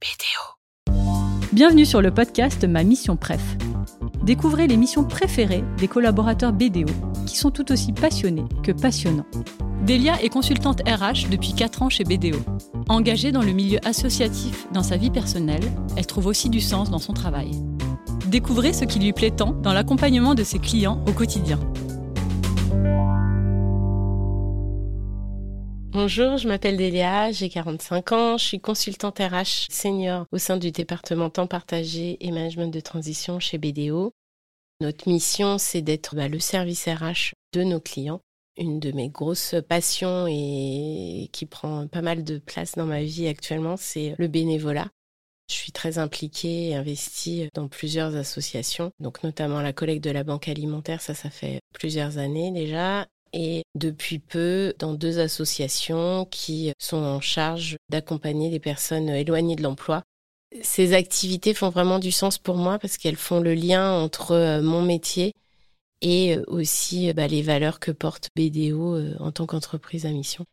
BDO. Bienvenue sur le podcast Ma Mission Préf. Découvrez les missions préférées des collaborateurs BDO qui sont tout aussi passionnés que passionnants. Delia est consultante RH depuis 4 ans chez BDO. Engagée dans le milieu associatif dans sa vie personnelle, elle trouve aussi du sens dans son travail. Découvrez ce qui lui plaît tant dans l'accompagnement de ses clients au quotidien. Bonjour, je m'appelle Delia, j'ai 45 ans, je suis consultante RH senior au sein du département temps partagé et management de transition chez BDO. Notre mission, c'est d'être bah, le service RH de nos clients. Une de mes grosses passions et qui prend pas mal de place dans ma vie actuellement, c'est le bénévolat. Je suis très impliquée et investie dans plusieurs associations, donc notamment la collecte de la banque alimentaire, ça, ça fait plusieurs années déjà, et depuis peu dans deux associations qui sont en charge d'accompagner les personnes éloignées de l'emploi. Ces activités font vraiment du sens pour moi parce qu'elles font le lien entre euh, mon métier et euh, aussi bah, les valeurs que porte BDO euh, en tant qu'entreprise à mission.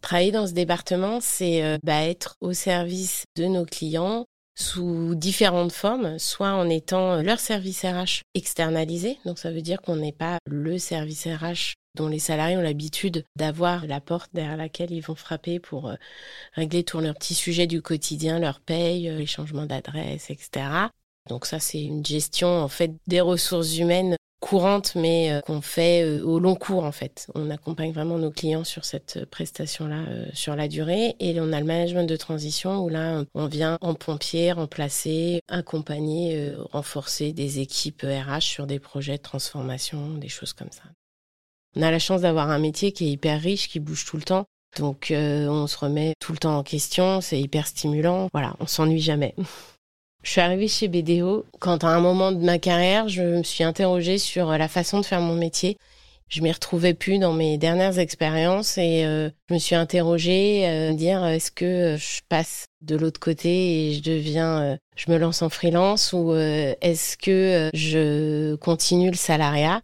Travailler dans ce département, c'est bah, être au service de nos clients sous différentes formes, soit en étant leur service RH externalisé, donc ça veut dire qu'on n'est pas le service RH dont les salariés ont l'habitude d'avoir la porte derrière laquelle ils vont frapper pour euh, régler tous leurs petits sujets du quotidien, leur paye, euh, les changements d'adresse, etc. Donc ça, c'est une gestion en fait des ressources humaines courantes, mais euh, qu'on fait au long cours en fait. On accompagne vraiment nos clients sur cette prestation-là sur la durée. Et on a le management de transition où là, on vient en pompier remplacer, accompagner, renforcer des équipes RH sur des projets de transformation, des choses comme ça. On a la chance d'avoir un métier qui est hyper riche, qui bouge tout le temps. Donc euh, on se remet tout le temps en question, c'est hyper stimulant. Voilà, on s'ennuie jamais. Je suis arrivée chez BDO quand à un moment de ma carrière, je me suis interrogée sur la façon de faire mon métier. Je m'y retrouvais plus dans mes dernières expériences et euh, je me suis interrogée, euh, dire est-ce que je passe de l'autre côté et je deviens, je me lance en freelance ou est-ce que je continue le salariat?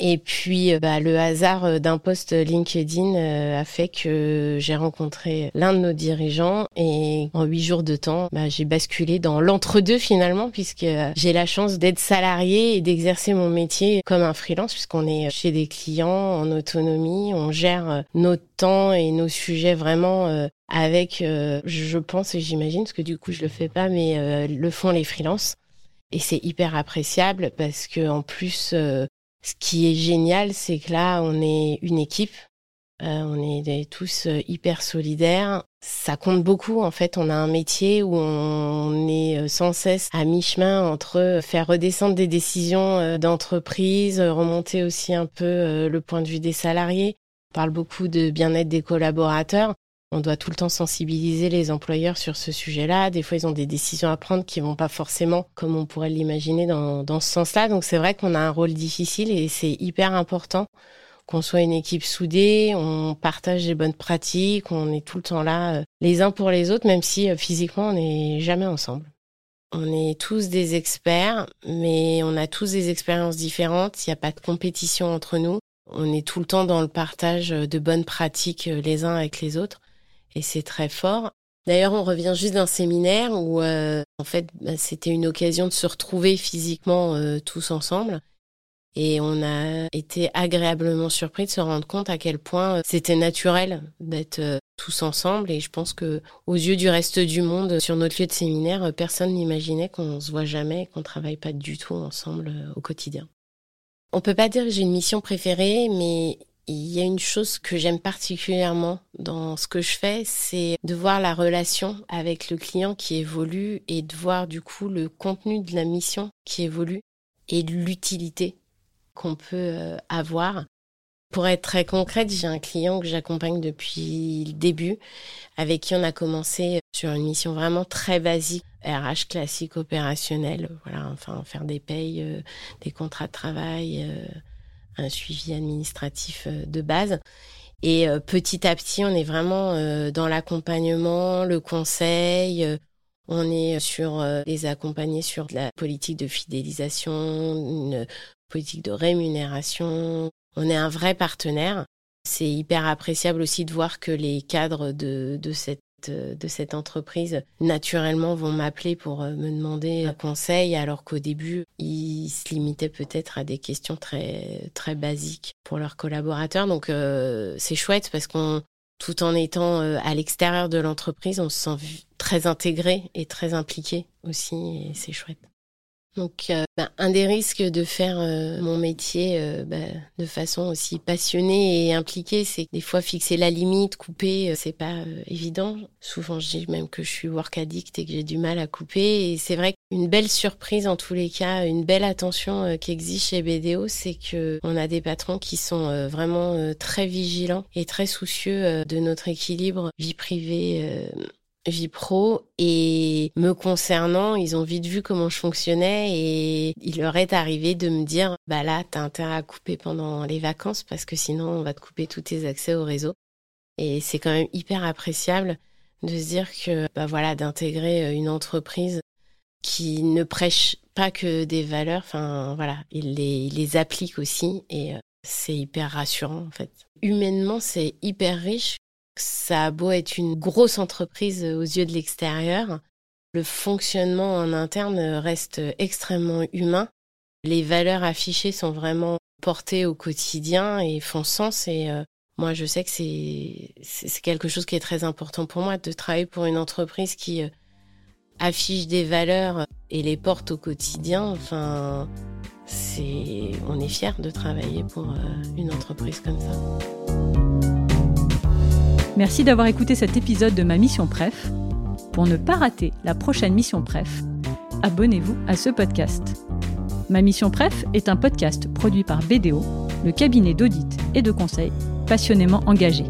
Et puis, euh, bah, le hasard euh, d'un post LinkedIn euh, a fait que j'ai rencontré l'un de nos dirigeants et en huit jours de temps, bah, j'ai basculé dans l'entre-deux finalement, puisque j'ai la chance d'être salarié et d'exercer mon métier comme un freelance, puisqu'on est chez des clients en autonomie, on gère notre temps et nos sujets vraiment avec, je pense et j'imagine, parce que du coup je le fais pas, mais le font les freelances. Et c'est hyper appréciable parce que en plus, ce qui est génial, c'est que là, on est une équipe. Euh, on est tous euh, hyper solidaires. Ça compte beaucoup. En fait, on a un métier où on est euh, sans cesse à mi-chemin entre faire redescendre des décisions d'entreprise, remonter aussi un peu le point de vue des salariés. On parle beaucoup de bien-être des collaborateurs. On doit tout le temps sensibiliser les employeurs sur ce sujet-là. Des fois, ils ont des décisions à prendre qui vont pas forcément comme on pourrait l'imaginer dans, dans ce sens-là. Donc, c'est vrai qu'on a un rôle difficile et c'est hyper important qu'on soit une équipe soudée, on partage les bonnes pratiques, on est tout le temps là euh, les uns pour les autres, même si euh, physiquement, on n'est jamais ensemble. On est tous des experts, mais on a tous des expériences différentes. Il n'y a pas de compétition entre nous. On est tout le temps dans le partage de bonnes pratiques euh, les uns avec les autres et c'est très fort. D'ailleurs, on revient juste d'un séminaire où, euh, en fait, bah, c'était une occasion de se retrouver physiquement euh, tous ensemble. Et on a été agréablement surpris de se rendre compte à quel point euh, c'était naturel d'être tous ensemble. Et je pense que, aux yeux du reste du monde, sur notre lieu de séminaire, personne n'imaginait qu'on se voit jamais, qu'on travaille pas du tout ensemble au quotidien. On peut pas dire que j'ai une mission préférée, mais il y a une chose que j'aime particulièrement dans ce que je fais, c'est de voir la relation avec le client qui évolue et de voir du coup le contenu de la mission qui évolue et l'utilité qu'on peut euh, avoir. Pour être très concrète, j'ai un client que j'accompagne depuis le début, avec qui on a commencé sur une mission vraiment très basique, RH classique opérationnel, voilà, enfin faire des payes, euh, des contrats de travail, euh, un suivi administratif euh, de base. Et euh, petit à petit, on est vraiment euh, dans l'accompagnement, le conseil. On est sur les accompagner sur la politique de fidélisation, une politique de rémunération. On est un vrai partenaire. C'est hyper appréciable aussi de voir que les cadres de, de cette de, cette entreprise naturellement vont m'appeler pour euh, me demander un conseil alors qu'au début ils se limitaient peut-être à des questions très très basiques pour leurs collaborateurs. Donc euh, c'est chouette parce qu'on tout en étant euh, à l'extérieur de l'entreprise on se sent très intégré et très impliqué aussi et c'est chouette donc, euh, bah, un des risques de faire euh, mon métier euh, bah, de façon aussi passionnée et impliquée, c'est des fois fixer la limite, couper, c'est pas évident. Souvent, je dis même que je suis work addict et que j'ai du mal à couper. Et c'est vrai qu'une belle surprise en tous les cas, une belle attention qui existe chez BDO, c'est que on a des patrons qui sont vraiment très vigilants et très soucieux de notre équilibre vie privée vie pro et me concernant, ils ont vite vu comment je fonctionnais et il leur est arrivé de me dire bah là t'as intérêt à couper pendant les vacances parce que sinon on va te couper tous tes accès au réseau et c'est quand même hyper appréciable de se dire que bah voilà d'intégrer euh, une entreprise qui ne prêche pas que des valeurs. Enfin voilà il les, il les applique aussi et euh, c'est hyper rassurant en fait. Humainement c'est hyper riche ça a beau être une grosse entreprise aux yeux de l'extérieur, le fonctionnement en interne reste extrêmement humain. Les valeurs affichées sont vraiment portées au quotidien et font sens. Et euh, moi, je sais que c'est quelque chose qui est très important pour moi de travailler pour une entreprise qui euh, affiche des valeurs et les porte au quotidien. Enfin, c'est on est fier de travailler pour euh, une entreprise comme ça. Merci d'avoir écouté cet épisode de ma mission Pref. Pour ne pas rater la prochaine mission Pref, abonnez-vous à ce podcast. Ma mission Pref est un podcast produit par BDO, le cabinet d'audit et de conseil passionnément engagé.